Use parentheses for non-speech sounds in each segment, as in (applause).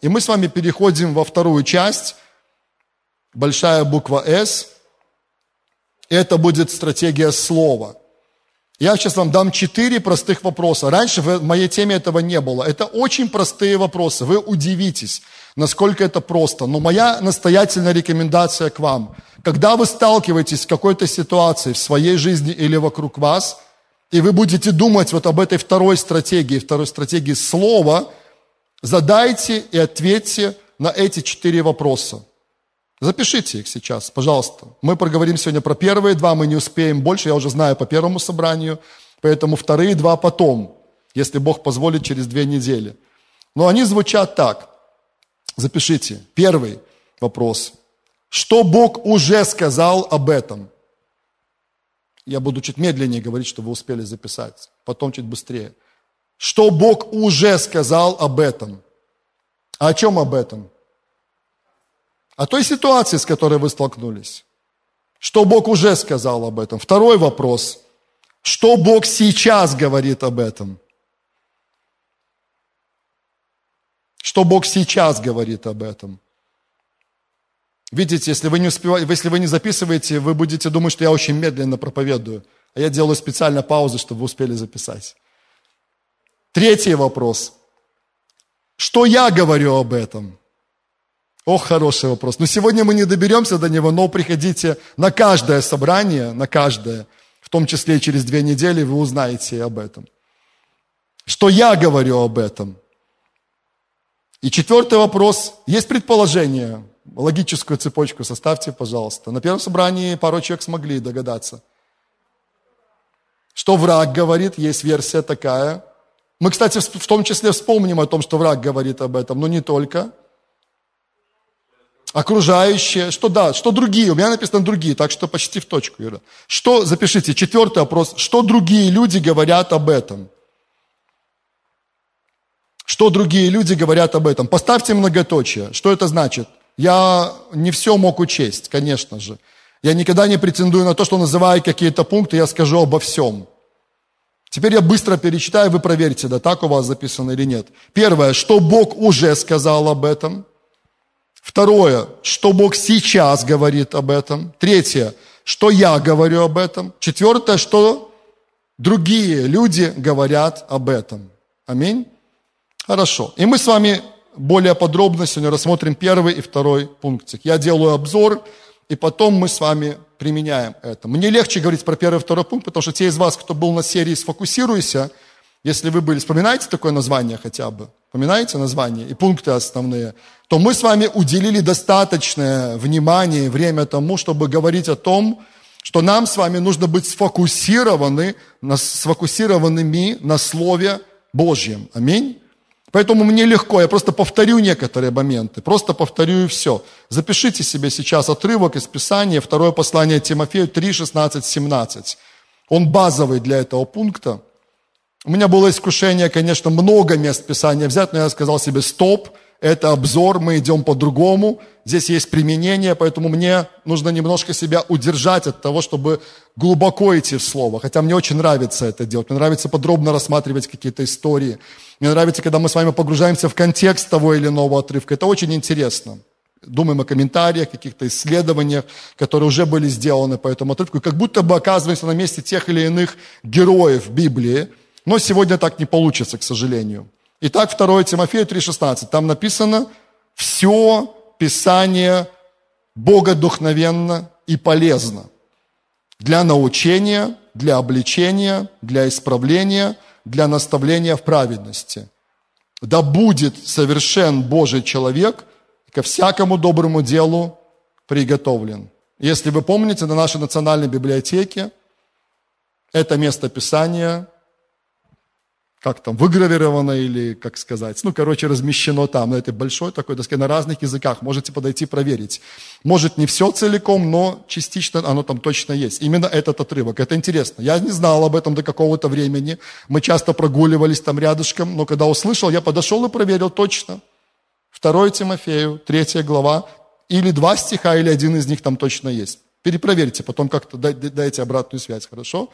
И мы с вами переходим во вторую часть, большая буква «С». Это будет стратегия слова. Я сейчас вам дам четыре простых вопроса. Раньше в моей теме этого не было. Это очень простые вопросы. Вы удивитесь, насколько это просто. Но моя настоятельная рекомендация к вам. Когда вы сталкиваетесь с какой-то ситуацией в своей жизни или вокруг вас, и вы будете думать вот об этой второй стратегии, второй стратегии слова, задайте и ответьте на эти четыре вопроса. Запишите их сейчас, пожалуйста. Мы проговорим сегодня про первые два, мы не успеем больше, я уже знаю по первому собранию, поэтому вторые два потом, если Бог позволит, через две недели. Но они звучат так. Запишите. Первый вопрос. Что Бог уже сказал об этом? Я буду чуть медленнее говорить, чтобы вы успели записать. Потом чуть быстрее. Что Бог уже сказал об этом? А о чем об этом? о той ситуации, с которой вы столкнулись. Что Бог уже сказал об этом. Второй вопрос. Что Бог сейчас говорит об этом? Что Бог сейчас говорит об этом? Видите, если вы не успеваете, если вы не записываете, вы будете думать, что я очень медленно проповедую. А я делаю специально паузы, чтобы вы успели записать. Третий вопрос. Что я говорю об этом? Ох, хороший вопрос. Но сегодня мы не доберемся до него, но приходите на каждое собрание, на каждое, в том числе и через две недели, вы узнаете об этом. Что я говорю об этом? И четвертый вопрос. Есть предположение, логическую цепочку составьте, пожалуйста. На первом собрании пару человек смогли догадаться. Что враг говорит, есть версия такая. Мы, кстати, в том числе вспомним о том, что враг говорит об этом, но не только окружающие, что да, что другие, у меня написано другие, так что почти в точку, Ира. Что, запишите, четвертый вопрос, что другие люди говорят об этом? Что другие люди говорят об этом? Поставьте многоточие. Что это значит? Я не все мог учесть, конечно же. Я никогда не претендую на то, что называя какие-то пункты, я скажу обо всем. Теперь я быстро перечитаю, вы проверьте, да, так у вас записано или нет. Первое, что Бог уже сказал об этом – Второе, что Бог сейчас говорит об этом. Третье, что я говорю об этом. Четвертое, что другие люди говорят об этом. Аминь. Хорошо. И мы с вами более подробно сегодня рассмотрим первый и второй пунктик. Я делаю обзор, и потом мы с вами применяем это. Мне легче говорить про первый и второй пункт, потому что те из вас, кто был на серии «Сфокусируйся», если вы были, вспоминаете такое название хотя бы? Вспоминаете название и пункты основные? То мы с вами уделили достаточное внимание и время тому, чтобы говорить о том, что нам с вами нужно быть сфокусированы, сфокусированными на Слове Божьем. Аминь. Поэтому мне легко, я просто повторю некоторые моменты, просто повторю и все. Запишите себе сейчас отрывок из Писания, второе послание Тимофею 3, 16, 17. Он базовый для этого пункта. У меня было искушение, конечно, много мест Писания взять, но я сказал себе, стоп, это обзор, мы идем по-другому, здесь есть применение, поэтому мне нужно немножко себя удержать от того, чтобы глубоко идти в Слово. Хотя мне очень нравится это делать, мне нравится подробно рассматривать какие-то истории. Мне нравится, когда мы с вами погружаемся в контекст того или иного отрывка. Это очень интересно. Думаем о комментариях, каких-то исследованиях, которые уже были сделаны по этому отрывку. Как будто бы оказываемся на месте тех или иных героев Библии, но сегодня так не получится, к сожалению. Итак, 2 Тимофея 3,16. Там написано, все Писание богодухновенно и полезно для научения, для обличения, для исправления, для наставления в праведности. Да будет совершен Божий человек ко всякому доброму делу приготовлен. Если вы помните, на нашей национальной библиотеке это место Писания как там, выгравировано или, как сказать, ну, короче, размещено там, на этой большой такой доске, на разных языках, можете подойти проверить. Может, не все целиком, но частично оно там точно есть. Именно этот отрывок, это интересно. Я не знал об этом до какого-то времени, мы часто прогуливались там рядышком, но когда услышал, я подошел и проверил точно. 2 Тимофею, 3 глава, или два стиха, или один из них там точно есть. Перепроверьте, потом как-то дайте обратную связь, хорошо?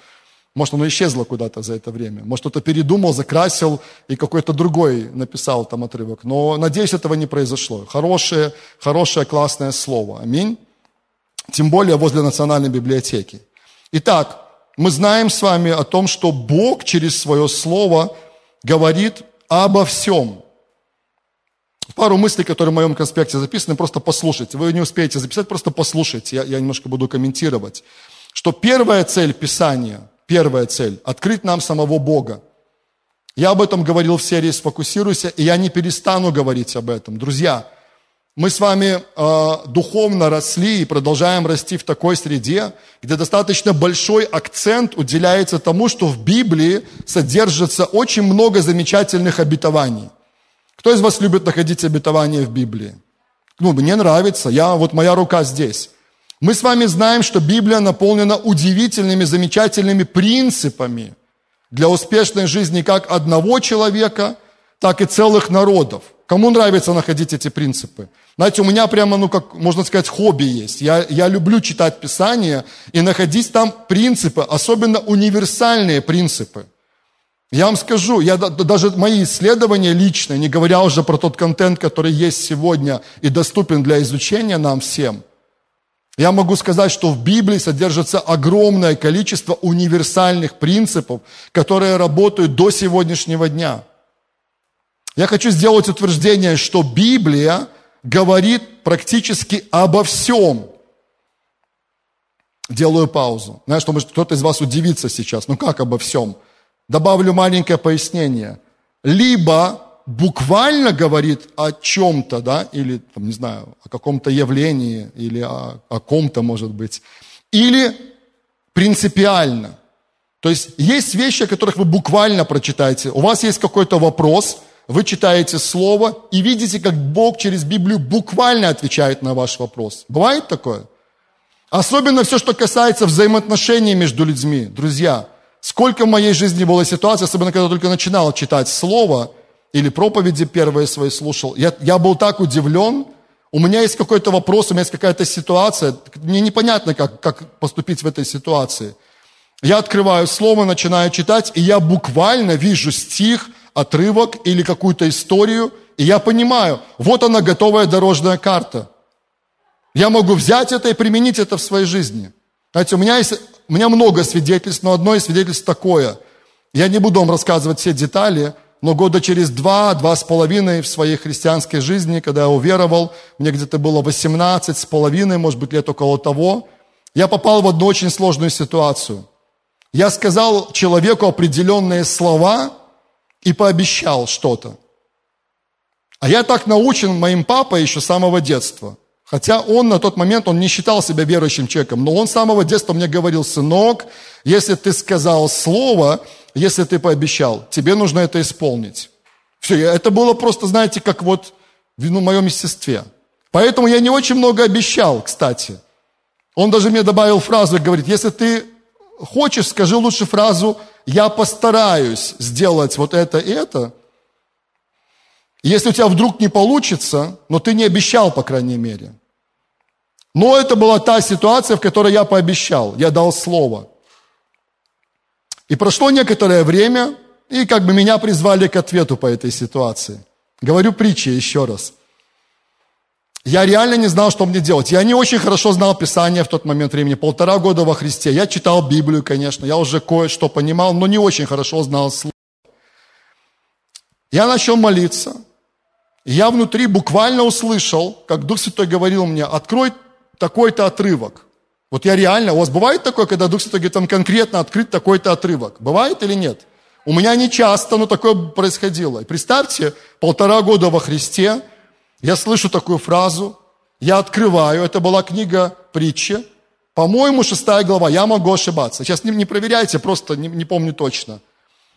Может, оно исчезло куда-то за это время. Может, кто-то передумал, закрасил и какой-то другой написал там отрывок. Но, надеюсь, этого не произошло. Хорошее, хорошее, классное слово. Аминь. Тем более возле Национальной библиотеки. Итак, мы знаем с вами о том, что Бог через свое слово говорит обо всем. Пару мыслей, которые в моем конспекте записаны, просто послушайте. Вы не успеете записать, просто послушайте. Я, я немножко буду комментировать. Что первая цель Писания – Первая цель – открыть нам самого Бога. Я об этом говорил в серии «Сфокусируйся», и я не перестану говорить об этом. Друзья, мы с вами э, духовно росли и продолжаем расти в такой среде, где достаточно большой акцент уделяется тому, что в Библии содержится очень много замечательных обетований. Кто из вас любит находить обетования в Библии? Ну, мне нравится, я, вот моя рука здесь. Мы с вами знаем, что Библия наполнена удивительными, замечательными принципами для успешной жизни как одного человека, так и целых народов. Кому нравится находить эти принципы? Знаете, у меня прямо, ну, как можно сказать, хобби есть. Я, я люблю читать Писание и находить там принципы, особенно универсальные принципы. Я вам скажу, я, даже мои исследования личные, не говоря уже про тот контент, который есть сегодня и доступен для изучения нам всем – я могу сказать, что в Библии содержится огромное количество универсальных принципов, которые работают до сегодняшнего дня. Я хочу сделать утверждение, что Библия говорит практически обо всем. Делаю паузу. Знаешь, что может кто-то из вас удивится сейчас. Ну как обо всем? Добавлю маленькое пояснение. Либо буквально говорит о чем-то, да, или, там, не знаю, о каком-то явлении, или о, о ком-то, может быть, или принципиально. То есть есть вещи, о которых вы буквально прочитаете. У вас есть какой-то вопрос, вы читаете слово и видите, как Бог через Библию буквально отвечает на ваш вопрос. Бывает такое? Особенно все, что касается взаимоотношений между людьми. Друзья, сколько в моей жизни было ситуаций, особенно когда я только начинал читать слово – или проповеди первые свои слушал, я, я был так удивлен, у меня есть какой-то вопрос, у меня есть какая-то ситуация, мне непонятно, как, как поступить в этой ситуации. Я открываю слово, начинаю читать, и я буквально вижу стих, отрывок или какую-то историю, и я понимаю, вот она готовая дорожная карта. Я могу взять это и применить это в своей жизни. Знаете, у меня есть, у меня много свидетельств, но одно из свидетельств такое. Я не буду вам рассказывать все детали, но года через два, два с половиной в своей христианской жизни, когда я уверовал, мне где-то было 18 с половиной, может быть, лет около того, я попал в одну очень сложную ситуацию. Я сказал человеку определенные слова и пообещал что-то. А я так научен моим папой еще с самого детства. Хотя он на тот момент, он не считал себя верующим человеком, но он с самого детства мне говорил, сынок, если ты сказал слово, если ты пообещал, тебе нужно это исполнить. Все, это было просто, знаете, как вот в ну, моем естестве. Поэтому я не очень много обещал, кстати. Он даже мне добавил фразу говорит, если ты хочешь, скажи лучше фразу, я постараюсь сделать вот это и это. Если у тебя вдруг не получится, но ты не обещал, по крайней мере. Но это была та ситуация, в которой я пообещал, я дал слово – и прошло некоторое время, и как бы меня призвали к ответу по этой ситуации. Говорю притчи еще раз. Я реально не знал, что мне делать. Я не очень хорошо знал Писание в тот момент времени. Полтора года во Христе. Я читал Библию, конечно. Я уже кое-что понимал, но не очень хорошо знал Слово. Я начал молиться. Я внутри буквально услышал, как Дух Святой говорил мне, открой такой-то отрывок. Вот я реально, у вас бывает такое, когда Дух Святой говорит, там конкретно открыть такой-то отрывок? Бывает или нет? У меня не часто, но такое происходило. И представьте, полтора года во Христе, я слышу такую фразу, я открываю, это была книга притчи, по-моему, шестая глава, я могу ошибаться. Сейчас не, не проверяйте, просто не, не помню точно.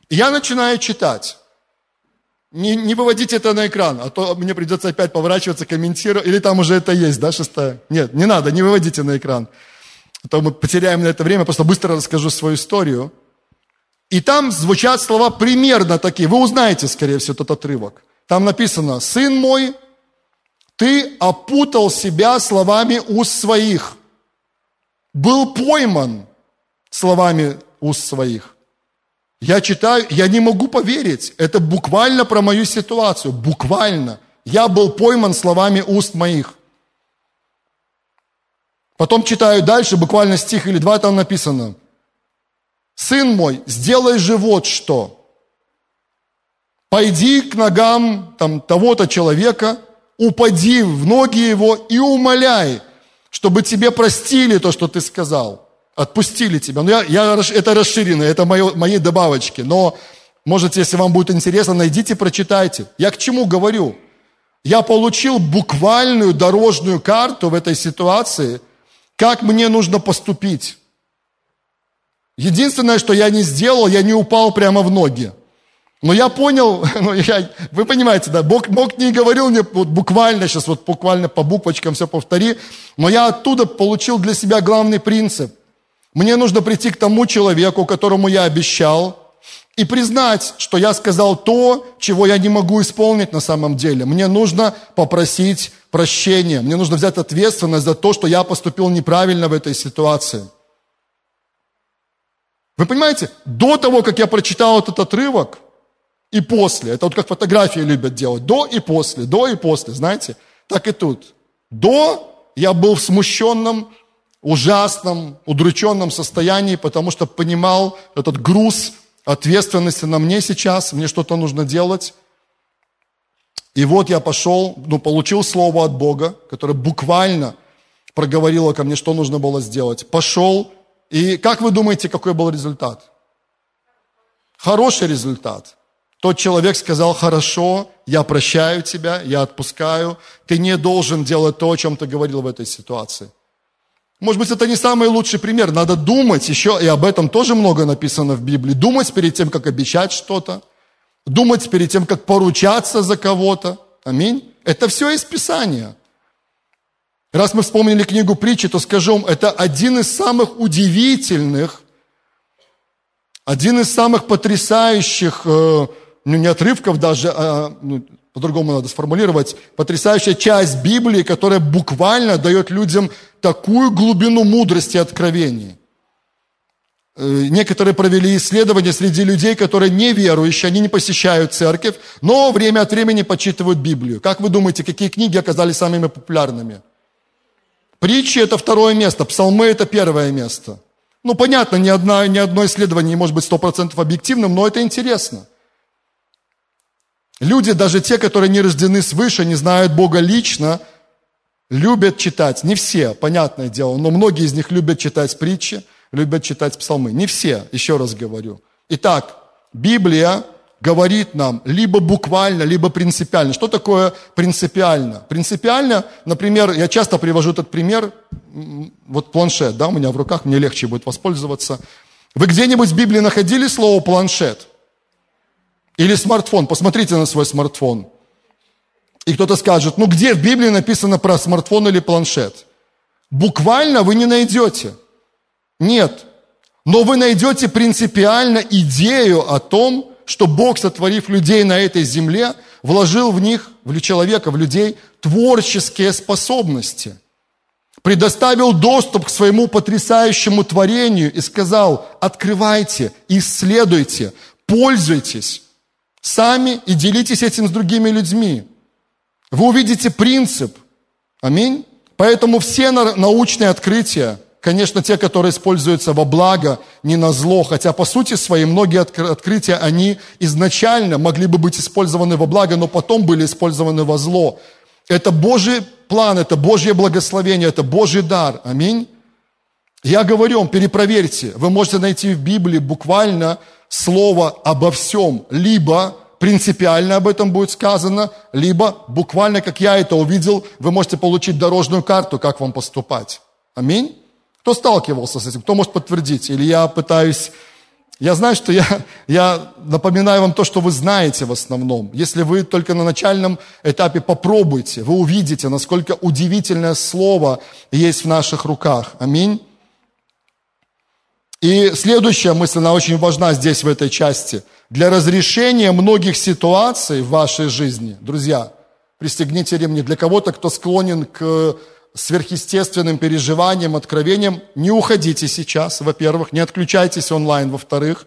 И я начинаю читать. Не, не выводите это на экран, а то мне придется опять поворачиваться, комментировать. Или там уже это есть, да, шестая? Нет, не надо, не выводите на экран то мы потеряем на это время, просто быстро расскажу свою историю. И там звучат слова примерно такие. Вы узнаете, скорее всего, этот отрывок. Там написано, «Сын мой, ты опутал себя словами уст своих, был пойман словами уст своих». Я читаю, я не могу поверить. Это буквально про мою ситуацию. Буквально. Я был пойман словами уст моих. Потом читаю дальше, буквально стих или два, там написано. Сын мой, сделай же вот что. Пойди к ногам там, того-то человека, упади в ноги его и умоляй, чтобы тебе простили то, что ты сказал. Отпустили тебя. Ну, я, я, это расширено, это мои, мои добавочки. Но, можете, если вам будет интересно, найдите, прочитайте. Я к чему говорю? Я получил буквальную дорожную карту в этой ситуации, как мне нужно поступить. Единственное, что я не сделал, я не упал прямо в ноги. Но я понял, (laughs) ну, я, вы понимаете, да, Бог, Бог не говорил мне вот буквально, сейчас вот буквально по буквочкам все повтори, но я оттуда получил для себя главный принцип. Мне нужно прийти к тому человеку, которому я обещал, и признать, что я сказал то, чего я не могу исполнить на самом деле. Мне нужно попросить прощения, мне нужно взять ответственность за то, что я поступил неправильно в этой ситуации. Вы понимаете, до того, как я прочитал этот отрывок, и после. Это вот как фотографии любят делать. До и после, до и после, знаете? Так и тут. До я был в смущенном, ужасном, удрученном состоянии, потому что понимал этот груз ответственности на мне сейчас, мне что-то нужно делать. И вот я пошел, ну, получил слово от Бога, которое буквально проговорило ко мне, что нужно было сделать. Пошел, и как вы думаете, какой был результат? Хороший результат. Тот человек сказал, хорошо, я прощаю тебя, я отпускаю, ты не должен делать то, о чем ты говорил в этой ситуации. Может быть, это не самый лучший пример. Надо думать еще, и об этом тоже много написано в Библии. Думать перед тем, как обещать что-то. Думать перед тем, как поручаться за кого-то. Аминь. Это все из Писания. Раз мы вспомнили книгу притчи, то скажем, это один из самых удивительных, один из самых потрясающих э, ну, не отрывков даже, а, ну, по-другому надо сформулировать, потрясающая часть Библии, которая буквально дает людям такую глубину мудрости и откровений. Э, некоторые провели исследования среди людей, которые неверующие, они не посещают церковь, но время от времени почитывают Библию. Как вы думаете, какие книги оказались самыми популярными? Притчи – это второе место, псалмы – это первое место. Ну, понятно, ни, одна, ни одно исследование не может быть 100% объективным, но это интересно – Люди, даже те, которые не рождены свыше, не знают Бога лично, любят читать. Не все, понятное дело, но многие из них любят читать притчи, любят читать псалмы. Не все, еще раз говорю. Итак, Библия говорит нам либо буквально, либо принципиально. Что такое принципиально? Принципиально, например, я часто привожу этот пример, вот планшет, да, у меня в руках, мне легче будет воспользоваться. Вы где-нибудь в Библии находили слово планшет? Или смартфон. Посмотрите на свой смартфон. И кто-то скажет, ну где в Библии написано про смартфон или планшет? Буквально вы не найдете. Нет. Но вы найдете принципиально идею о том, что Бог, сотворив людей на этой земле, вложил в них, в человека, в людей, творческие способности. Предоставил доступ к своему потрясающему творению и сказал, открывайте, исследуйте, пользуйтесь сами и делитесь этим с другими людьми. Вы увидите принцип. Аминь. Поэтому все научные открытия, конечно, те, которые используются во благо, не на зло, хотя по сути своей многие открытия, они изначально могли бы быть использованы во благо, но потом были использованы во зло. Это Божий план, это Божье благословение, это Божий дар. Аминь. Я говорю вам, перепроверьте. Вы можете найти в Библии буквально слово обо всем, либо принципиально об этом будет сказано, либо буквально, как я это увидел, вы можете получить дорожную карту, как вам поступать. Аминь. Кто сталкивался с этим? Кто может подтвердить? Или я пытаюсь... Я знаю, что я, (laughs) я напоминаю вам то, что вы знаете в основном. Если вы только на начальном этапе попробуйте, вы увидите, насколько удивительное слово есть в наших руках. Аминь. И следующая мысль, она очень важна здесь, в этой части. Для разрешения многих ситуаций в вашей жизни, друзья, пристегните ремни, для кого-то, кто склонен к сверхъестественным переживаниям, откровениям, не уходите сейчас, во-первых, не отключайтесь онлайн, во-вторых.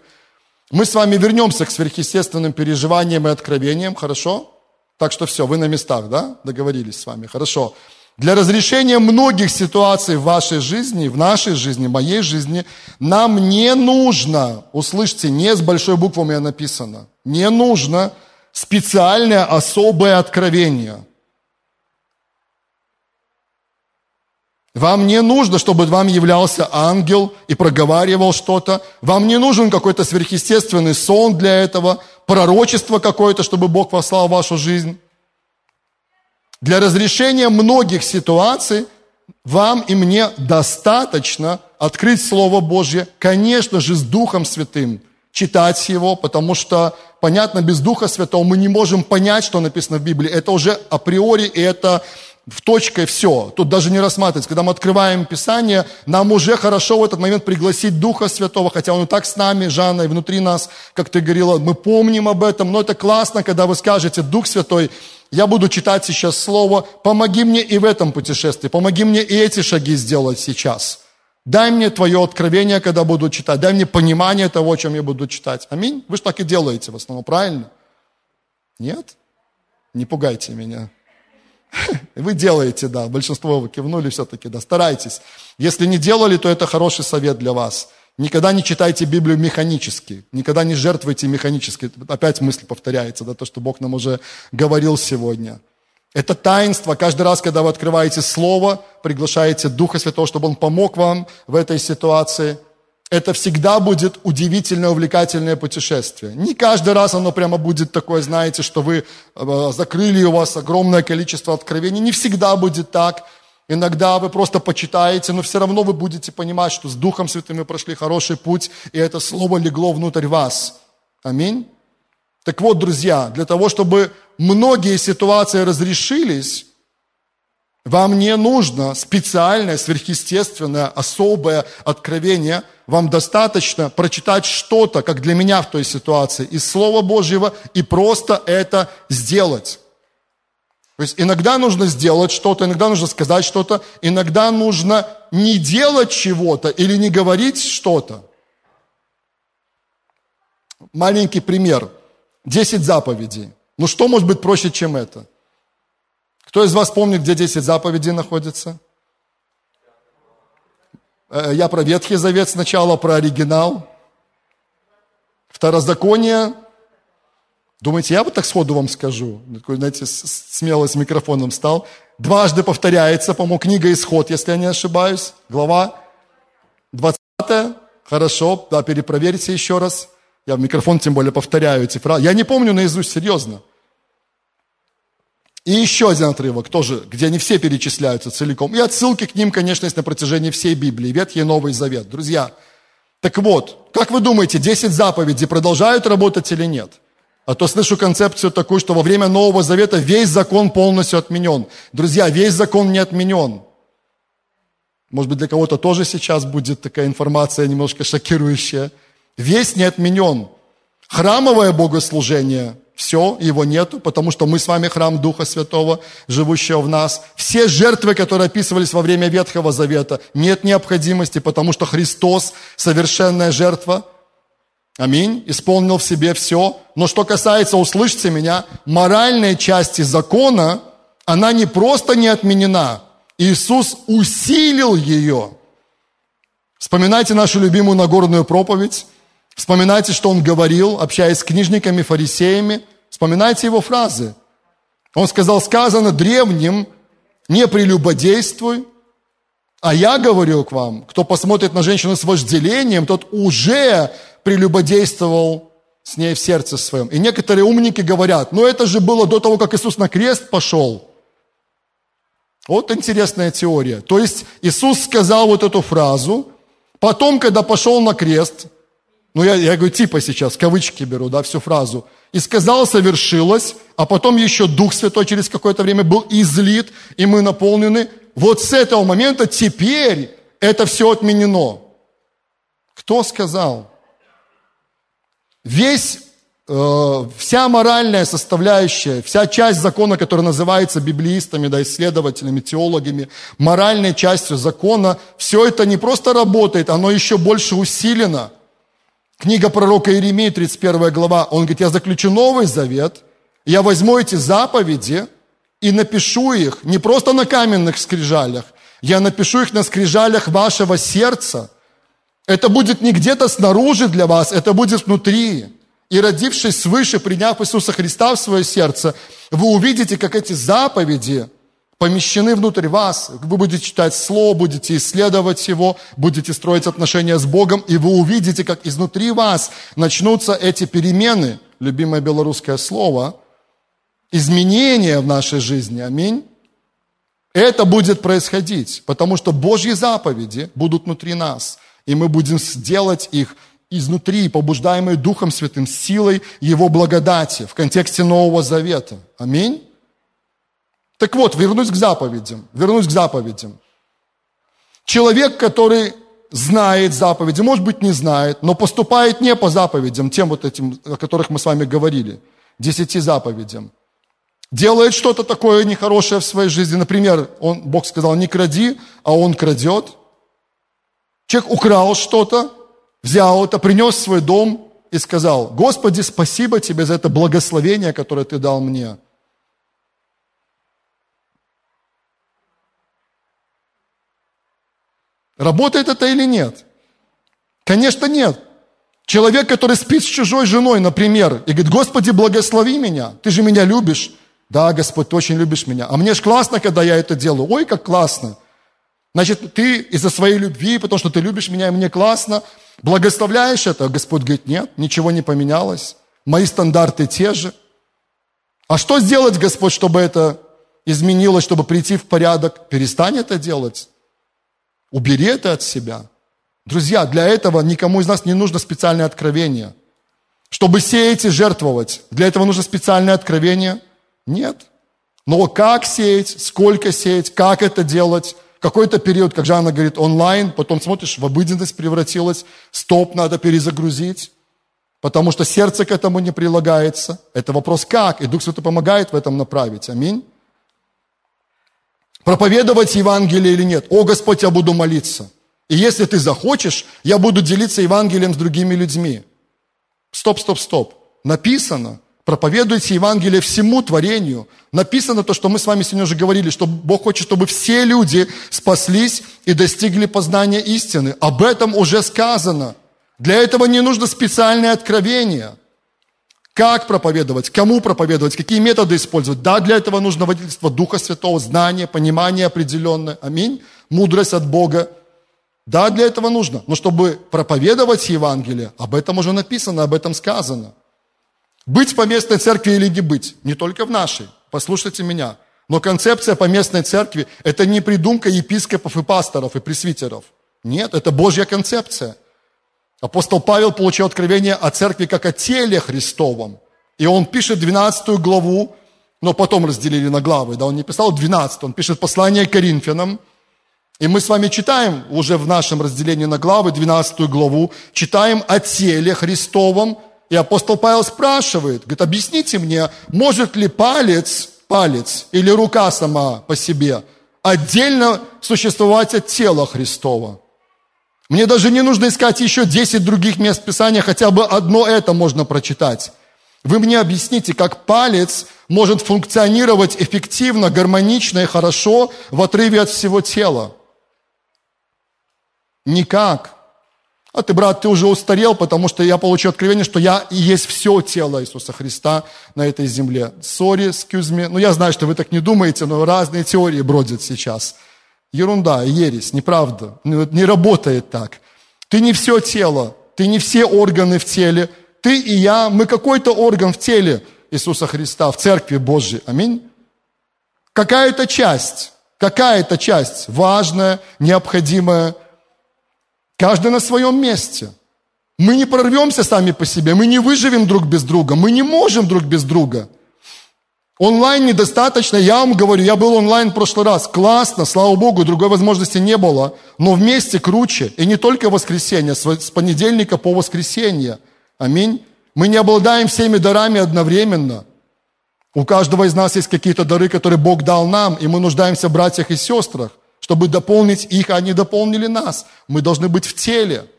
Мы с вами вернемся к сверхъестественным переживаниям и откровениям, хорошо? Так что все, вы на местах, да? Договорились с вами, хорошо. Для разрешения многих ситуаций в вашей жизни, в нашей жизни, в моей жизни, нам не нужно, услышьте, не с большой буквы у меня написано, не нужно специальное особое откровение – Вам не нужно, чтобы вам являлся ангел и проговаривал что-то. Вам не нужен какой-то сверхъестественный сон для этого, пророчество какое-то, чтобы Бог послал в вашу жизнь. Для разрешения многих ситуаций вам и мне достаточно открыть Слово Божье, конечно же, с Духом Святым, читать его, потому что, понятно, без Духа Святого мы не можем понять, что написано в Библии. Это уже априори, и это в точке все. Тут даже не рассматривается. Когда мы открываем Писание, нам уже хорошо в этот момент пригласить Духа Святого, хотя Он и так с нами, Жанна, и внутри нас, как ты говорила, мы помним об этом, но это классно, когда вы скажете, Дух Святой, я буду читать сейчас Слово, помоги мне и в этом путешествии, помоги мне и эти шаги сделать сейчас. Дай мне Твое откровение, когда буду читать, дай мне понимание того, о чем я буду читать. Аминь. Вы же так и делаете в основном, правильно? Нет? Не пугайте меня. (laughs) Вы делаете, да, большинство вы кивнули все-таки, да, старайтесь. Если не делали, то это хороший совет для вас. Никогда не читайте Библию механически, никогда не жертвуйте механически. Опять мысль повторяется, да, то, что Бог нам уже говорил сегодня. Это таинство. Каждый раз, когда вы открываете Слово, приглашаете Духа Святого, чтобы Он помог вам в этой ситуации – это всегда будет удивительное, увлекательное путешествие. Не каждый раз оно прямо будет такое, знаете, что вы э, закрыли, у вас огромное количество откровений. Не всегда будет так. Иногда вы просто почитаете, но все равно вы будете понимать, что с Духом Святым вы прошли хороший путь, и это Слово легло внутрь вас. Аминь. Так вот, друзья, для того, чтобы многие ситуации разрешились, вам не нужно специальное, сверхъестественное, особое откровение. Вам достаточно прочитать что-то, как для меня в той ситуации, из Слова Божьего и просто это сделать. То есть иногда нужно сделать что-то, иногда нужно сказать что-то, иногда нужно не делать чего-то или не говорить что-то. Маленький пример. Десять заповедей. Ну что может быть проще, чем это? Кто из вас помнит, где 10 заповедей находятся? Э, я про Ветхий Завет сначала, про оригинал. Второзаконие. Думаете, я вот так сходу вам скажу? Такой, знаете, смело с микрофоном стал. Дважды повторяется, по-моему, книга Исход, если я не ошибаюсь. Глава 20. Хорошо, да, перепроверьте еще раз. Я в микрофон тем более повторяю эти фразы. Я не помню наизусть, серьезно. И еще один отрывок тоже, где они все перечисляются целиком. И отсылки к ним, конечно, есть на протяжении всей Библии, Ветхий и Новый Завет. Друзья, так вот, как вы думаете, 10 заповедей продолжают работать или нет? А то слышу концепцию такую, что во время Нового Завета весь закон полностью отменен. Друзья, весь закон не отменен. Может быть, для кого-то тоже сейчас будет такая информация немножко шокирующая. Весь не отменен. Храмовое богослужение все, его нету, потому что мы с вами храм Духа Святого, живущего в нас. Все жертвы, которые описывались во время Ветхого Завета, нет необходимости, потому что Христос – совершенная жертва. Аминь. Исполнил в себе все. Но что касается, услышьте меня, моральной части закона, она не просто не отменена. Иисус усилил ее. Вспоминайте нашу любимую Нагорную проповедь. Вспоминайте, что он говорил, общаясь с книжниками, фарисеями. Вспоминайте его фразы. Он сказал, сказано древним, не прелюбодействуй, а я говорю к вам, кто посмотрит на женщину с вожделением, тот уже прелюбодействовал с ней в сердце своем. И некоторые умники говорят, ну это же было до того, как Иисус на крест пошел. Вот интересная теория. То есть Иисус сказал вот эту фразу, потом, когда пошел на крест, ну я, я говорю типа сейчас, кавычки беру, да, всю фразу. И сказал, совершилось, а потом еще Дух Святой через какое-то время был излит, и мы наполнены. Вот с этого момента теперь это все отменено. Кто сказал? Весь, э, вся моральная составляющая, вся часть закона, которая называется библеистами, да, исследователями, теологами, моральной частью закона, все это не просто работает, оно еще больше усилено – Книга пророка Иеремии, 31 глава, он говорит, я заключу новый завет, я возьму эти заповеди и напишу их не просто на каменных скрижалях, я напишу их на скрижалях вашего сердца. Это будет не где-то снаружи для вас, это будет внутри. И родившись свыше, приняв Иисуса Христа в свое сердце, вы увидите, как эти заповеди помещены внутрь вас. Вы будете читать Слово, будете исследовать его, будете строить отношения с Богом, и вы увидите, как изнутри вас начнутся эти перемены, любимое белорусское слово, изменения в нашей жизни. Аминь. Это будет происходить, потому что Божьи заповеди будут внутри нас, и мы будем сделать их изнутри, побуждаемые Духом Святым, силой Его благодати в контексте Нового Завета. Аминь. Так вот, вернусь к заповедям. Вернусь к заповедям. Человек, который знает заповеди, может быть, не знает, но поступает не по заповедям, тем вот этим, о которых мы с вами говорили, десяти заповедям. Делает что-то такое нехорошее в своей жизни. Например, он, Бог сказал, не кради, а он крадет. Человек украл что-то, взял это, принес в свой дом и сказал, Господи, спасибо тебе за это благословение, которое ты дал мне. Работает это или нет? Конечно, нет. Человек, который спит с чужой женой, например, и говорит, Господи, благослови меня, ты же меня любишь. Да, Господь, ты очень любишь меня. А мне же классно, когда я это делаю. Ой, как классно. Значит, ты из-за своей любви, потому что ты любишь меня, и мне классно, благословляешь это. Господь говорит, нет, ничего не поменялось. Мои стандарты те же. А что сделать, Господь, чтобы это изменилось, чтобы прийти в порядок? Перестань это делать. Убери это от себя. Друзья, для этого никому из нас не нужно специальное откровение. Чтобы сеять и жертвовать, для этого нужно специальное откровение? Нет. Но как сеять, сколько сеять, как это делать, какой-то период, как Жанна говорит, онлайн, потом смотришь, в обыденность превратилась, стоп, надо перезагрузить, потому что сердце к этому не прилагается. Это вопрос как, и Дух Святой помогает в этом направить. Аминь. Проповедовать Евангелие или нет? О, Господь, я буду молиться. И если ты захочешь, я буду делиться Евангелием с другими людьми. Стоп, стоп, стоп. Написано, проповедуйте Евангелие всему творению. Написано то, что мы с вами сегодня уже говорили, что Бог хочет, чтобы все люди спаслись и достигли познания истины. Об этом уже сказано. Для этого не нужно специальное откровение – как проповедовать, кому проповедовать, какие методы использовать. Да, для этого нужно водительство Духа Святого, знание, понимание определенное. Аминь. Мудрость от Бога. Да, для этого нужно. Но чтобы проповедовать Евангелие, об этом уже написано, об этом сказано. Быть в поместной церкви или не быть, не только в нашей. Послушайте меня. Но концепция поместной церкви – это не придумка епископов и пасторов и пресвитеров. Нет, это Божья концепция. Апостол Павел получил откровение о церкви как о теле Христовом. И он пишет 12 главу, но потом разделили на главы, да, он не писал 12, он пишет послание к Коринфянам. И мы с вами читаем уже в нашем разделении на главы, 12 главу, читаем о теле Христовом. И апостол Павел спрашивает, говорит, объясните мне, может ли палец, палец или рука сама по себе отдельно существовать от тела Христова? Мне даже не нужно искать еще 10 других мест Писания, хотя бы одно это можно прочитать. Вы мне объясните, как палец может функционировать эффективно, гармонично и хорошо в отрыве от всего тела? Никак. А ты, брат, ты уже устарел, потому что я получил откровение, что я и есть все тело Иисуса Христа на этой земле. Сори, excuse me. Ну, я знаю, что вы так не думаете, но разные теории бродят сейчас – Ерунда, ересь, неправда. Ну, не работает так. Ты не все тело, ты не все органы в теле. Ты и я, мы какой-то орган в теле Иисуса Христа, в Церкви Божьей. Аминь. Какая-то часть, какая-то часть важная, необходимая. Каждый на своем месте. Мы не прорвемся сами по себе, мы не выживем друг без друга, мы не можем друг без друга – Онлайн недостаточно, я вам говорю, я был онлайн в прошлый раз, классно, слава Богу, другой возможности не было, но вместе круче, и не только воскресенье, с понедельника по воскресенье, аминь. Мы не обладаем всеми дарами одновременно. У каждого из нас есть какие-то дары, которые Бог дал нам, и мы нуждаемся в братьях и сестрах, чтобы дополнить их, а они дополнили нас. Мы должны быть в теле.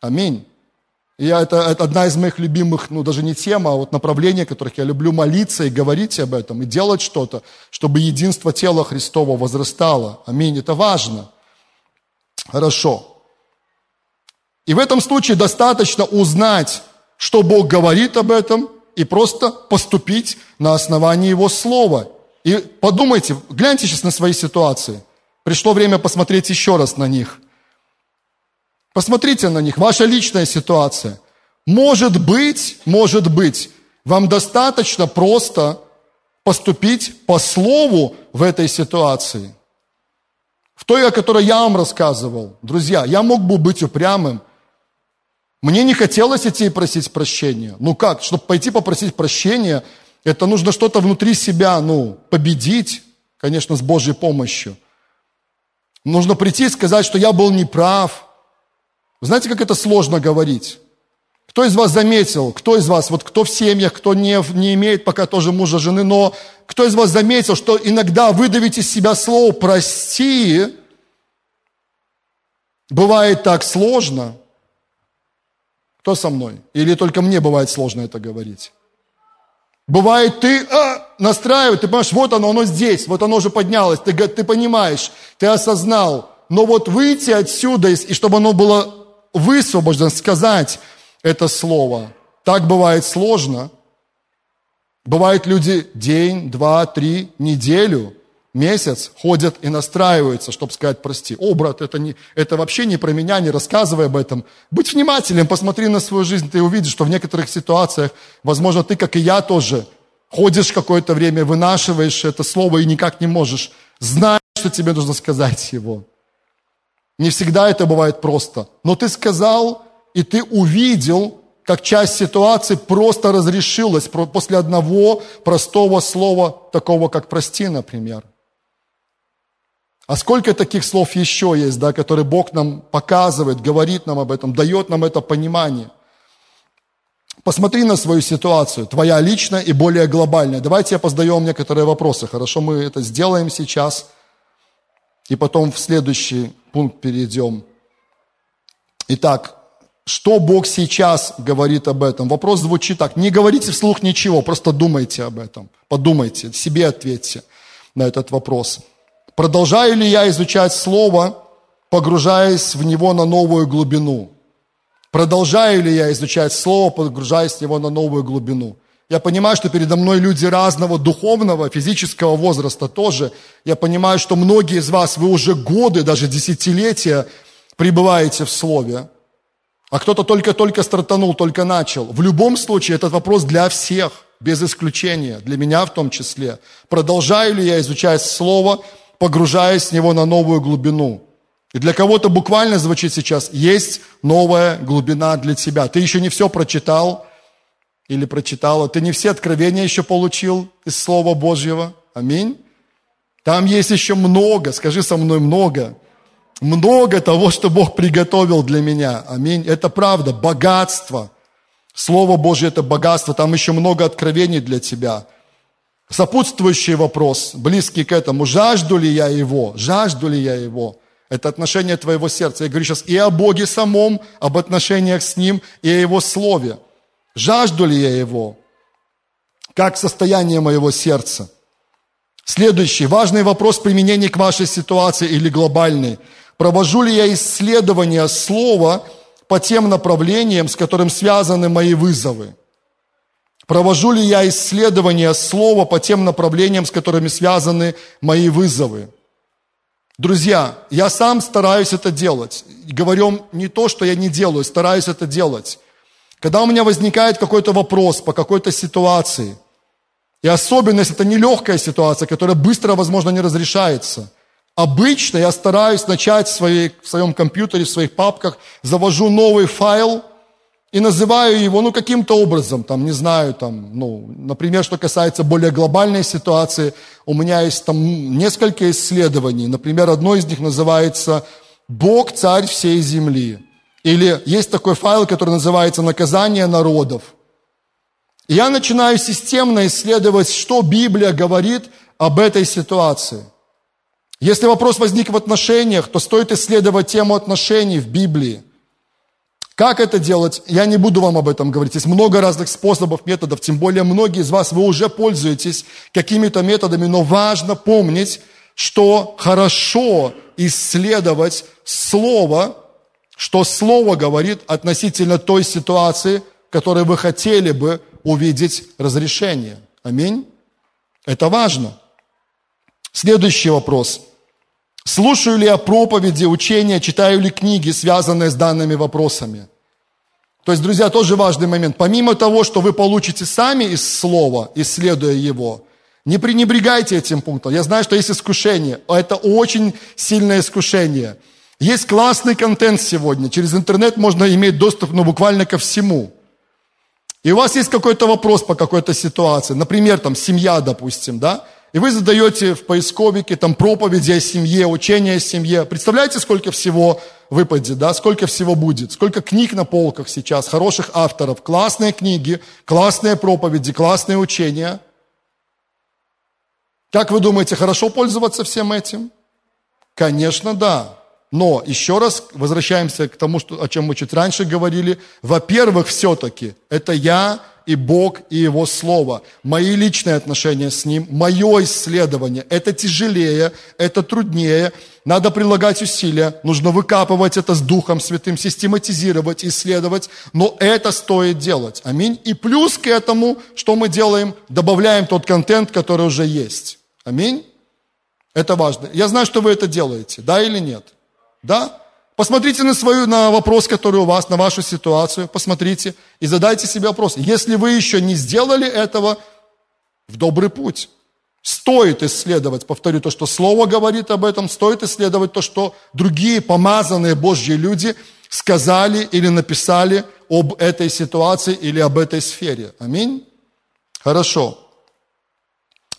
Аминь. Я, это, это одна из моих любимых, ну даже не тема, а вот направления, которых я люблю молиться и говорить об этом, и делать что-то, чтобы единство тела Христова возрастало. Аминь. Это важно. Хорошо. И в этом случае достаточно узнать, что Бог говорит об этом, и просто поступить на основании Его Слова. И подумайте, гляньте сейчас на свои ситуации. Пришло время посмотреть еще раз на них – Посмотрите на них, ваша личная ситуация. Может быть, может быть, вам достаточно просто поступить по слову в этой ситуации. В той, о которой я вам рассказывал. Друзья, я мог бы быть упрямым. Мне не хотелось идти и просить прощения. Ну как? Чтобы пойти попросить прощения, это нужно что-то внутри себя, ну, победить, конечно, с Божьей помощью. Нужно прийти и сказать, что я был неправ, знаете, как это сложно говорить? Кто из вас заметил, кто из вас, вот кто в семьях, кто не, не имеет пока тоже мужа, жены, но кто из вас заметил, что иногда выдавить из себя слово «прости» бывает так сложно? Кто со мной? Или только мне бывает сложно это говорить? Бывает, ты а, настраиваешь, ты понимаешь, вот оно, оно здесь, вот оно уже поднялось, ты, ты понимаешь, ты осознал. Но вот выйти отсюда, и чтобы оно было высвобожден сказать это слово. Так бывает сложно. Бывают люди день, два, три, неделю, месяц ходят и настраиваются, чтобы сказать прости. О, брат, это, не, это вообще не про меня, не рассказывай об этом. Будь внимателен, посмотри на свою жизнь, ты увидишь, что в некоторых ситуациях, возможно, ты, как и я тоже, ходишь какое-то время, вынашиваешь это слово и никак не можешь. Знаешь, что тебе нужно сказать его. Не всегда это бывает просто. Но ты сказал, и ты увидел, как часть ситуации просто разрешилась после одного простого слова, такого как «прости», например. А сколько таких слов еще есть, да, которые Бог нам показывает, говорит нам об этом, дает нам это понимание. Посмотри на свою ситуацию, твоя личная и более глобальная. Давайте я позадаем некоторые вопросы. Хорошо, мы это сделаем сейчас – и потом в следующий пункт перейдем. Итак, что Бог сейчас говорит об этом? Вопрос звучит так. Не говорите вслух ничего, просто думайте об этом. Подумайте, себе ответьте на этот вопрос. Продолжаю ли я изучать Слово, погружаясь в него на новую глубину? Продолжаю ли я изучать Слово, погружаясь в него на новую глубину? Я понимаю, что передо мной люди разного духовного, физического возраста тоже. Я понимаю, что многие из вас, вы уже годы, даже десятилетия пребываете в Слове. А кто-то только-только стартанул, только начал. В любом случае, этот вопрос для всех, без исключения, для меня в том числе. Продолжаю ли я изучать Слово, погружаясь в него на новую глубину? И для кого-то буквально звучит сейчас, есть новая глубина для тебя. Ты еще не все прочитал, или прочитала, ты не все откровения еще получил из Слова Божьего. Аминь. Там есть еще много, скажи со мной много. Много того, что Бог приготовил для меня. Аминь. Это правда, богатство. Слово Божье – это богатство. Там еще много откровений для тебя. Сопутствующий вопрос, близкий к этому. Жажду ли я Его? Жажду ли я Его? Это отношение твоего сердца. Я говорю сейчас и о Боге самом, об отношениях с Ним, и о Его Слове. Жажду ли я его? Как состояние моего сердца? Следующий важный вопрос применения к вашей ситуации или глобальный. Провожу ли я исследования слова по тем направлениям, с которым связаны мои вызовы? Провожу ли я исследования слова по тем направлениям, с которыми связаны мои вызовы? Друзья, я сам стараюсь это делать. Говорю не то, что я не делаю, стараюсь это делать. Когда у меня возникает какой-то вопрос по какой-то ситуации, и особенно, если это нелегкая ситуация, которая быстро, возможно, не разрешается, обычно я стараюсь начать в, своей, в своем компьютере, в своих папках, завожу новый файл и называю его, ну, каким-то образом, там, не знаю, там, ну, например, что касается более глобальной ситуации, у меня есть там несколько исследований, например, одно из них называется «Бог, царь всей земли». Или есть такой файл, который называется «Наказание народов». И я начинаю системно исследовать, что Библия говорит об этой ситуации. Если вопрос возник в отношениях, то стоит исследовать тему отношений в Библии. Как это делать? Я не буду вам об этом говорить. Есть много разных способов, методов, тем более многие из вас, вы уже пользуетесь какими-то методами, но важно помнить, что хорошо исследовать Слово, что Слово говорит относительно той ситуации, в которой вы хотели бы увидеть разрешение. Аминь. Это важно. Следующий вопрос. Слушаю ли я проповеди, учения, читаю ли книги, связанные с данными вопросами? То есть, друзья, тоже важный момент. Помимо того, что вы получите сами из слова, исследуя его, не пренебрегайте этим пунктом. Я знаю, что есть искушение. Это очень сильное искушение. Есть классный контент сегодня. Через интернет можно иметь доступ ну, буквально ко всему. И у вас есть какой-то вопрос по какой-то ситуации. Например, там семья, допустим, да? И вы задаете в поисковике там проповеди о семье, учения о семье. Представляете, сколько всего выпадет, да? Сколько всего будет? Сколько книг на полках сейчас, хороших авторов. Классные книги, классные проповеди, классные учения. Как вы думаете, хорошо пользоваться всем этим? Конечно, да. Но еще раз возвращаемся к тому, что, о чем мы чуть раньше говорили. Во-первых, все-таки это я и Бог, и Его Слово. Мои личные отношения с Ним, мое исследование. Это тяжелее, это труднее. Надо прилагать усилия, нужно выкапывать это с Духом Святым, систематизировать, исследовать. Но это стоит делать. Аминь. И плюс к этому, что мы делаем? Добавляем тот контент, который уже есть. Аминь. Это важно. Я знаю, что вы это делаете, да или нет? Да? Посмотрите на свою, на вопрос, который у вас, на вашу ситуацию, посмотрите и задайте себе вопрос. Если вы еще не сделали этого, в добрый путь. Стоит исследовать, повторю то, что Слово говорит об этом, стоит исследовать то, что другие помазанные Божьи люди сказали или написали об этой ситуации или об этой сфере. Аминь. Хорошо.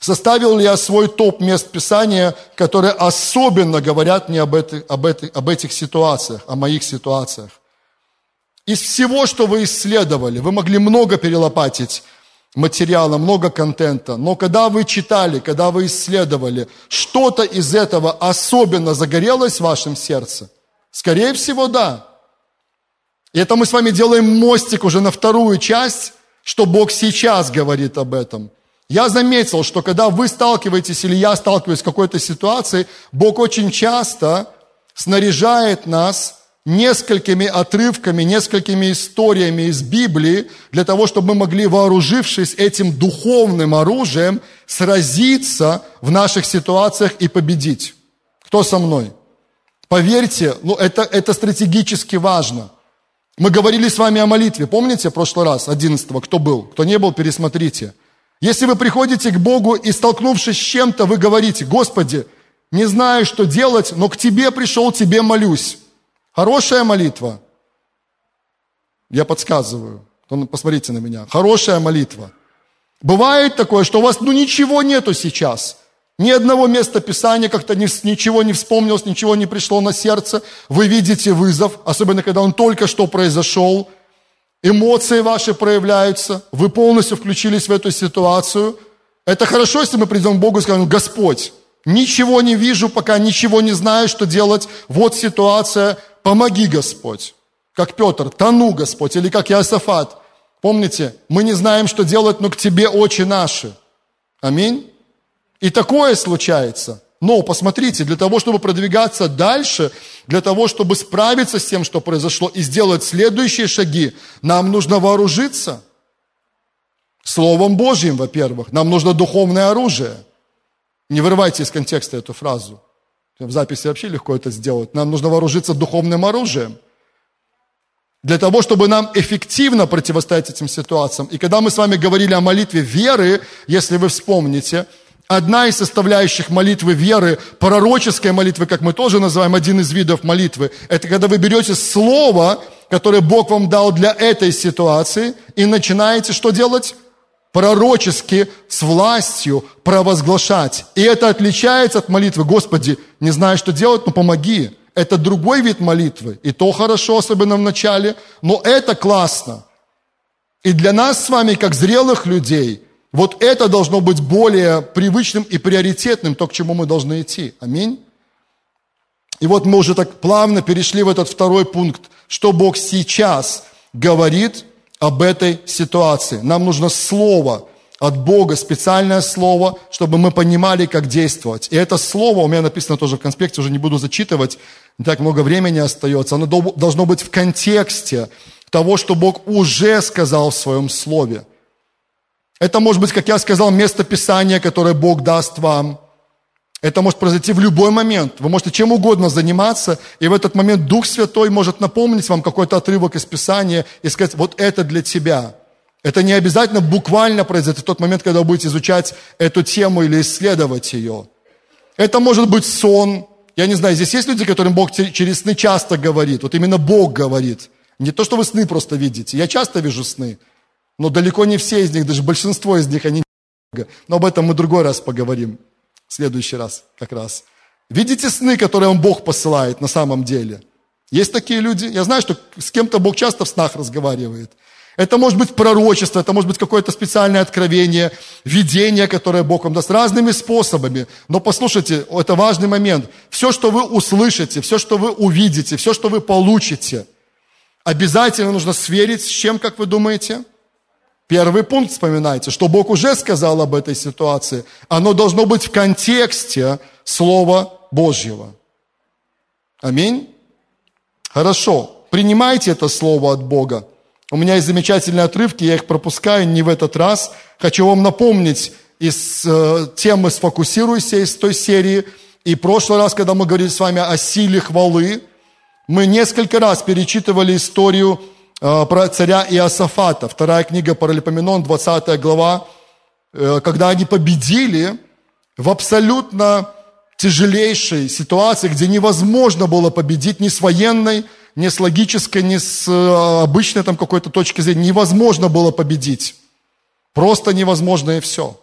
Составил ли я свой топ мест Писания, которые особенно говорят мне об этих, об, этих, об этих ситуациях, о моих ситуациях? Из всего, что вы исследовали, вы могли много перелопатить материала, много контента, но когда вы читали, когда вы исследовали, что-то из этого особенно загорелось в вашем сердце? Скорее всего, да. И это мы с вами делаем мостик уже на вторую часть, что Бог сейчас говорит об этом – я заметил, что когда вы сталкиваетесь или я сталкиваюсь с какой-то ситуацией, Бог очень часто снаряжает нас несколькими отрывками, несколькими историями из Библии для того, чтобы мы могли, вооружившись этим духовным оружием, сразиться в наших ситуациях и победить. Кто со мной? Поверьте, ну это, это стратегически важно. Мы говорили с вами о молитве, помните, в прошлый раз, 11 кто был? Кто не был, пересмотрите. Если вы приходите к Богу и столкнувшись с чем-то, вы говорите, Господи, не знаю, что делать, но к Тебе пришел, Тебе молюсь. Хорошая молитва. Я подсказываю. Посмотрите на меня. Хорошая молитва. Бывает такое, что у вас ну ничего нету сейчас. Ни одного места Писания как-то ничего не вспомнилось, ничего не пришло на сердце. Вы видите вызов, особенно когда он только что произошел – эмоции ваши проявляются, вы полностью включились в эту ситуацию. Это хорошо, если мы придем к Богу и скажем, Господь, ничего не вижу, пока ничего не знаю, что делать. Вот ситуация, помоги, Господь. Как Петр, тону, Господь, или как Иосафат. Помните, мы не знаем, что делать, но к Тебе очи наши. Аминь. И такое случается – но посмотрите, для того, чтобы продвигаться дальше, для того, чтобы справиться с тем, что произошло, и сделать следующие шаги, нам нужно вооружиться. Словом Божьим, во-первых. Нам нужно духовное оружие. Не вырывайте из контекста эту фразу. В записи вообще легко это сделать. Нам нужно вооружиться духовным оружием. Для того, чтобы нам эффективно противостоять этим ситуациям. И когда мы с вами говорили о молитве веры, если вы вспомните, Одна из составляющих молитвы веры, пророческой молитвы, как мы тоже называем, один из видов молитвы, это когда вы берете слово, которое Бог вам дал для этой ситуации, и начинаете что делать? Пророчески, с властью провозглашать. И это отличается от молитвы, Господи, не знаю, что делать, но помоги. Это другой вид молитвы. И то хорошо, особенно в начале, но это классно. И для нас с вами, как зрелых людей – вот это должно быть более привычным и приоритетным, то, к чему мы должны идти. Аминь. И вот мы уже так плавно перешли в этот второй пункт, что Бог сейчас говорит об этой ситуации. Нам нужно слово от Бога, специальное слово, чтобы мы понимали, как действовать. И это слово, у меня написано тоже в конспекте, уже не буду зачитывать, не так много времени остается, оно должно быть в контексте того, что Бог уже сказал в своем слове. Это может быть, как я сказал, место Писания, которое Бог даст вам. Это может произойти в любой момент. Вы можете чем угодно заниматься, и в этот момент Дух Святой может напомнить вам какой-то отрывок из Писания и сказать, вот это для тебя. Это не обязательно буквально произойдет в тот момент, когда вы будете изучать эту тему или исследовать ее. Это может быть сон. Я не знаю, здесь есть люди, которым Бог через сны часто говорит. Вот именно Бог говорит. Не то, что вы сны просто видите. Я часто вижу сны. Но далеко не все из них, даже большинство из них, они Но об этом мы другой раз поговорим. В следующий раз как раз. Видите сны, которые вам Бог посылает на самом деле? Есть такие люди? Я знаю, что с кем-то Бог часто в снах разговаривает. Это может быть пророчество, это может быть какое-то специальное откровение, видение, которое Бог вам даст разными способами. Но послушайте, это важный момент. Все, что вы услышите, все, что вы увидите, все, что вы получите, обязательно нужно сверить с чем, как вы думаете? Первый пункт вспоминайте, что Бог уже сказал об этой ситуации. Оно должно быть в контексте Слова Божьего. Аминь? Хорошо. Принимайте это Слово от Бога. У меня есть замечательные отрывки, я их пропускаю не в этот раз. Хочу вам напомнить из э, темы «Сфокусируйся» из той серии. И прошлый раз, когда мы говорили с вами о силе хвалы, мы несколько раз перечитывали историю про царя Иосафата. Вторая книга Паралипоменон, 20 глава. Э, когда они победили в абсолютно тяжелейшей ситуации, где невозможно было победить ни с военной, ни с логической, ни с э, обычной там какой-то точки зрения. Невозможно было победить. Просто невозможно и все.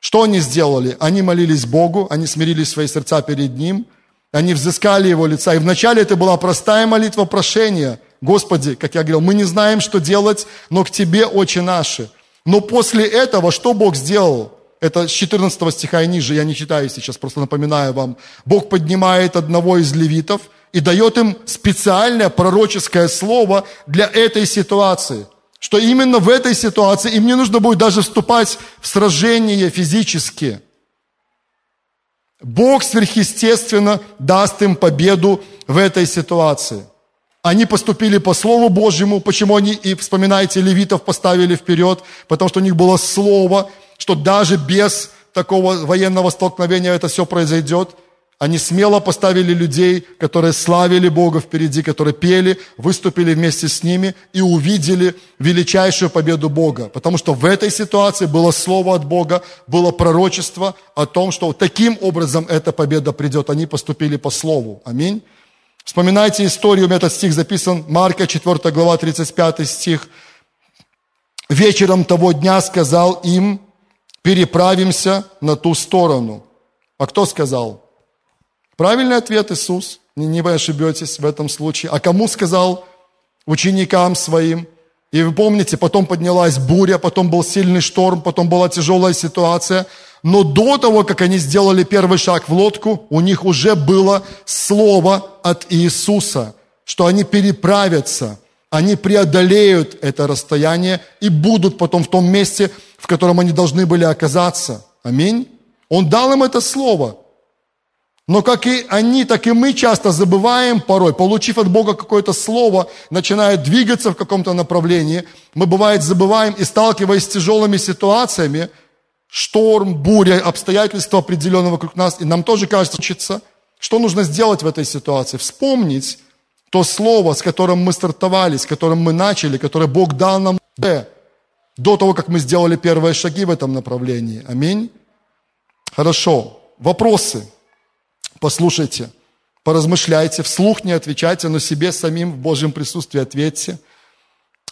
Что они сделали? Они молились Богу, они смирили свои сердца перед Ним, они взыскали Его лица. И вначале это была простая молитва прошения – Господи, как я говорил, мы не знаем, что делать, но к Тебе очи наши. Но после этого что Бог сделал? Это с 14 стиха и ниже, я не читаю сейчас, просто напоминаю вам. Бог поднимает одного из левитов и дает им специальное пророческое слово для этой ситуации. Что именно в этой ситуации им не нужно будет даже вступать в сражение физически. Бог сверхъестественно даст им победу в этой ситуации. Они поступили по Слову Божьему. Почему они, и вспоминайте, левитов поставили вперед? Потому что у них было Слово, что даже без такого военного столкновения это все произойдет. Они смело поставили людей, которые славили Бога впереди, которые пели, выступили вместе с ними и увидели величайшую победу Бога. Потому что в этой ситуации было слово от Бога, было пророчество о том, что таким образом эта победа придет. Они поступили по слову. Аминь. Вспоминайте историю, у меня этот стих записан, Марка 4 глава, 35 стих. «Вечером того дня сказал им, переправимся на ту сторону». А кто сказал? Правильный ответ Иисус, не, вы ошибетесь в этом случае. А кому сказал? Ученикам своим. И вы помните, потом поднялась буря, потом был сильный шторм, потом была тяжелая ситуация – но до того, как они сделали первый шаг в лодку, у них уже было слово от Иисуса, что они переправятся, они преодолеют это расстояние и будут потом в том месте, в котором они должны были оказаться. Аминь. Он дал им это слово. Но как и они, так и мы часто забываем порой, получив от Бога какое-то слово, начиная двигаться в каком-то направлении, мы бывает забываем и сталкиваясь с тяжелыми ситуациями, шторм, буря, обстоятельства определенные вокруг нас, и нам тоже кажется, учиться, что нужно сделать в этой ситуации? Вспомнить то слово, с которым мы стартовали, с которым мы начали, которое Бог дал нам до того, как мы сделали первые шаги в этом направлении. Аминь. Хорошо. Вопросы. Послушайте, поразмышляйте, вслух не отвечайте, но себе самим в Божьем присутствии ответьте.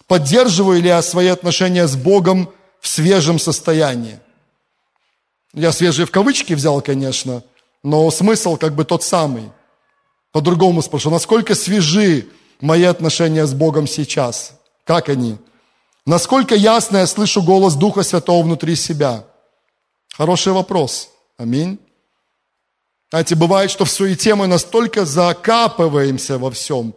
Поддерживаю ли я свои отношения с Богом в свежем состоянии? Я свежие в кавычки взял, конечно, но смысл как бы тот самый. По-другому спрошу, насколько свежи мои отношения с Богом сейчас? Как они? Насколько ясно я слышу голос Духа Святого внутри себя? Хороший вопрос. Аминь. Знаете, бывает, что в суете мы настолько закапываемся во всем,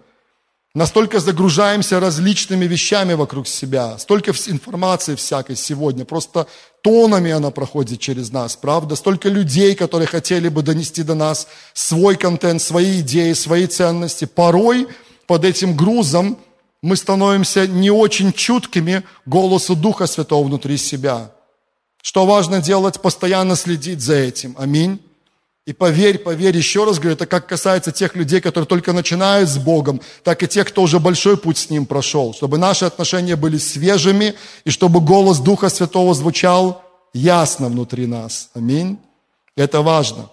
Настолько загружаемся различными вещами вокруг себя, столько информации всякой сегодня, просто тонами она проходит через нас, правда? Столько людей, которые хотели бы донести до нас свой контент, свои идеи, свои ценности. Порой под этим грузом мы становимся не очень чуткими голосу Духа Святого внутри себя. Что важно делать? Постоянно следить за этим. Аминь. И поверь, поверь, еще раз говорю, это как касается тех людей, которые только начинают с Богом, так и тех, кто уже большой путь с Ним прошел. Чтобы наши отношения были свежими, и чтобы голос Духа Святого звучал ясно внутри нас. Аминь. Это важно.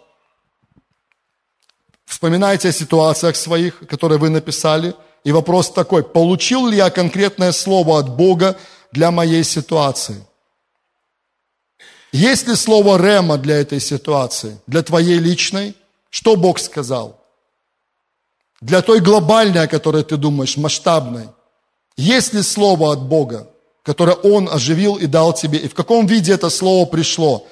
Вспоминайте о ситуациях своих, которые вы написали. И вопрос такой, получил ли я конкретное слово от Бога для моей ситуации? Есть ли слово рема для этой ситуации, для твоей личной? Что Бог сказал? Для той глобальной, о которой ты думаешь, масштабной. Есть ли слово от Бога, которое Он оживил и дал тебе? И в каком виде это слово пришло?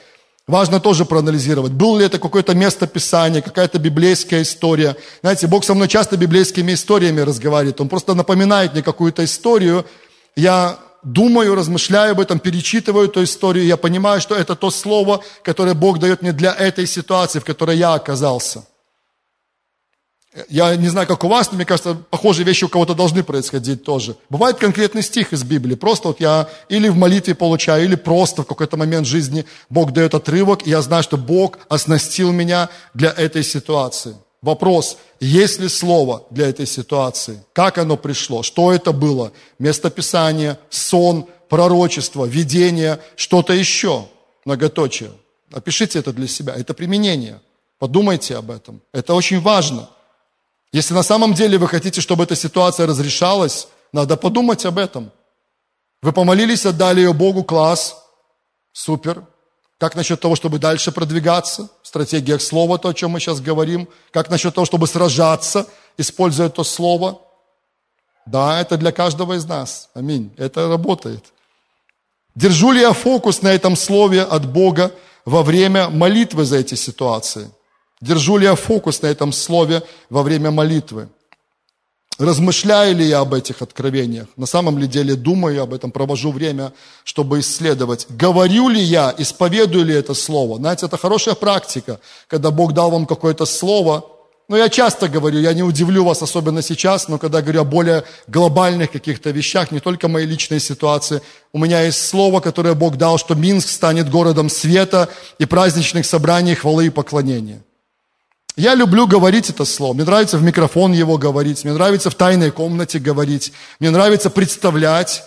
Важно тоже проанализировать. Было ли это какое-то место Писания, какая-то библейская история. Знаете, Бог со мной часто библейскими историями разговаривает. Он просто напоминает мне какую-то историю. Я думаю, размышляю об этом, перечитываю эту историю, я понимаю, что это то слово, которое Бог дает мне для этой ситуации, в которой я оказался. Я не знаю, как у вас, но мне кажется, похожие вещи у кого-то должны происходить тоже. Бывает конкретный стих из Библии. Просто вот я или в молитве получаю, или просто в какой-то момент жизни Бог дает отрывок, и я знаю, что Бог оснастил меня для этой ситуации. Вопрос, есть ли слово для этой ситуации? Как оно пришло? Что это было? Местописание, сон, пророчество, видение, что-то еще? Многоточие. Опишите это для себя. Это применение. Подумайте об этом. Это очень важно. Если на самом деле вы хотите, чтобы эта ситуация разрешалась, надо подумать об этом. Вы помолились, отдали ее Богу, класс, супер. Как насчет того, чтобы дальше продвигаться? В стратегиях слова, то, о чем мы сейчас говорим. Как насчет того, чтобы сражаться, используя то слово? Да, это для каждого из нас. Аминь. Это работает. Держу ли я фокус на этом слове от Бога во время молитвы за эти ситуации? Держу ли я фокус на этом слове во время молитвы? Размышляю ли я об этих откровениях? На самом ли деле думаю об этом, провожу время, чтобы исследовать. Говорю ли я, исповедую ли это слово? Знаете, это хорошая практика, когда Бог дал вам какое-то слово. Но я часто говорю, я не удивлю вас, особенно сейчас, но когда говорю о более глобальных каких-то вещах, не только моей личной ситуации, у меня есть слово, которое Бог дал, что Минск станет городом света и праздничных собраний хвалы и поклонения. Я люблю говорить это слово. Мне нравится в микрофон его говорить. Мне нравится в тайной комнате говорить. Мне нравится представлять,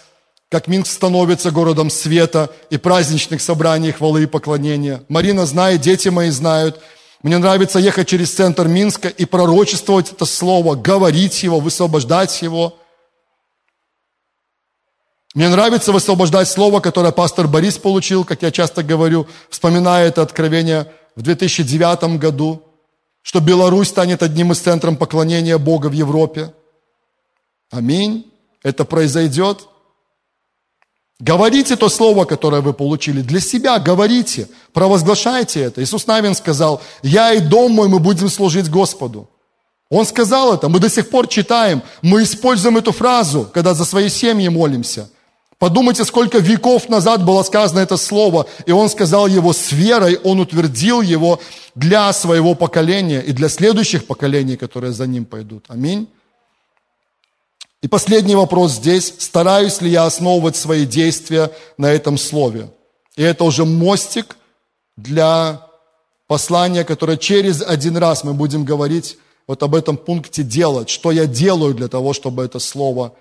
как Минск становится городом света и праздничных собраний хвалы и поклонения. Марина знает, дети мои знают. Мне нравится ехать через центр Минска и пророчествовать это слово, говорить его, высвобождать его. Мне нравится высвобождать слово, которое пастор Борис получил, как я часто говорю, вспоминая это откровение в 2009 году что Беларусь станет одним из центров поклонения Бога в Европе. Аминь. Это произойдет. Говорите то слово, которое вы получили. Для себя говорите, провозглашайте это. Иисус Навин сказал, я и дом мой, мы будем служить Господу. Он сказал это, мы до сих пор читаем, мы используем эту фразу, когда за свои семьи молимся – Подумайте, сколько веков назад было сказано это слово, и он сказал его с верой, он утвердил его для своего поколения и для следующих поколений, которые за ним пойдут. Аминь. И последний вопрос здесь. Стараюсь ли я основывать свои действия на этом слове? И это уже мостик для послания, которое через один раз мы будем говорить вот об этом пункте делать. Что я делаю для того, чтобы это слово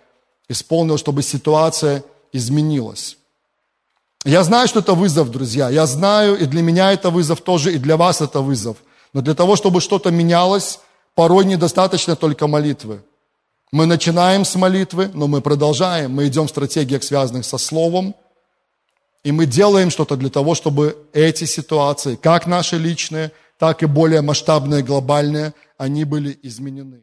исполнилось, чтобы ситуация изменилось. Я знаю, что это вызов, друзья. Я знаю, и для меня это вызов тоже, и для вас это вызов. Но для того, чтобы что-то менялось, порой недостаточно только молитвы. Мы начинаем с молитвы, но мы продолжаем. Мы идем в стратегиях, связанных со Словом, и мы делаем что-то для того, чтобы эти ситуации, как наши личные, так и более масштабные, глобальные, они были изменены.